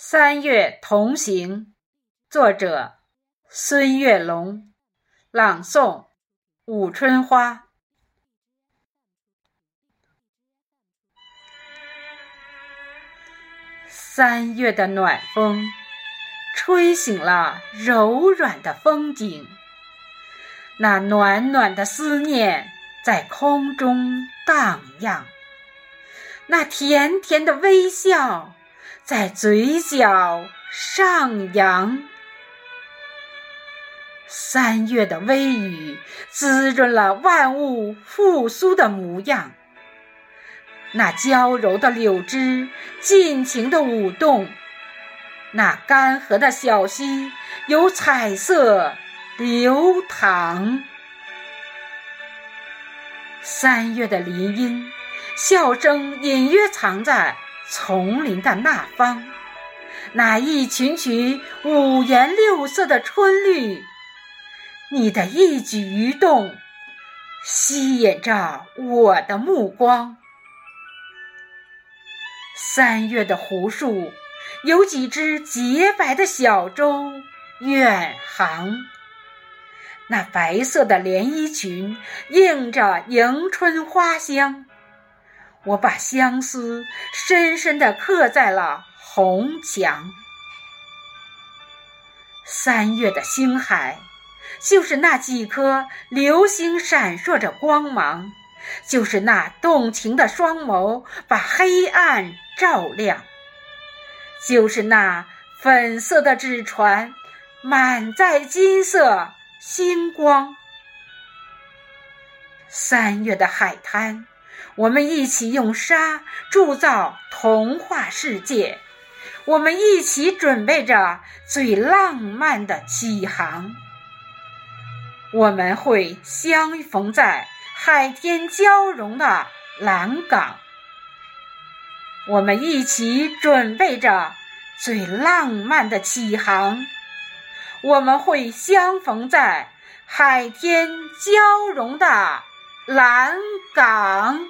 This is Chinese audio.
三月同行，作者孙月龙，朗诵武春花。三月的暖风，吹醒了柔软的风景，那暖暖的思念在空中荡漾，那甜甜的微笑。在嘴角上扬，三月的微雨滋润了万物复苏的模样。那娇柔的柳枝尽情的舞动，那干涸的小溪有彩色流淌。三月的林荫，笑声隐约藏在。丛林的那方，那一群群五颜六色的春绿，你的一举一动吸引着我的目光。三月的湖树，有几只洁白的小舟远航，那白色的连衣裙映着迎春花香。我把相思深深地刻在了红墙。三月的星海，就是那几颗流星闪烁着光芒，就是那动情的双眸把黑暗照亮，就是那粉色的纸船满载金色星光。三月的海滩。我们一起用沙铸造童话世界，我们一起准备着最浪漫的起航。我们会相逢在海天交融的蓝港，我们一起准备着最浪漫的起航。我们会相逢在海天交融的蓝港。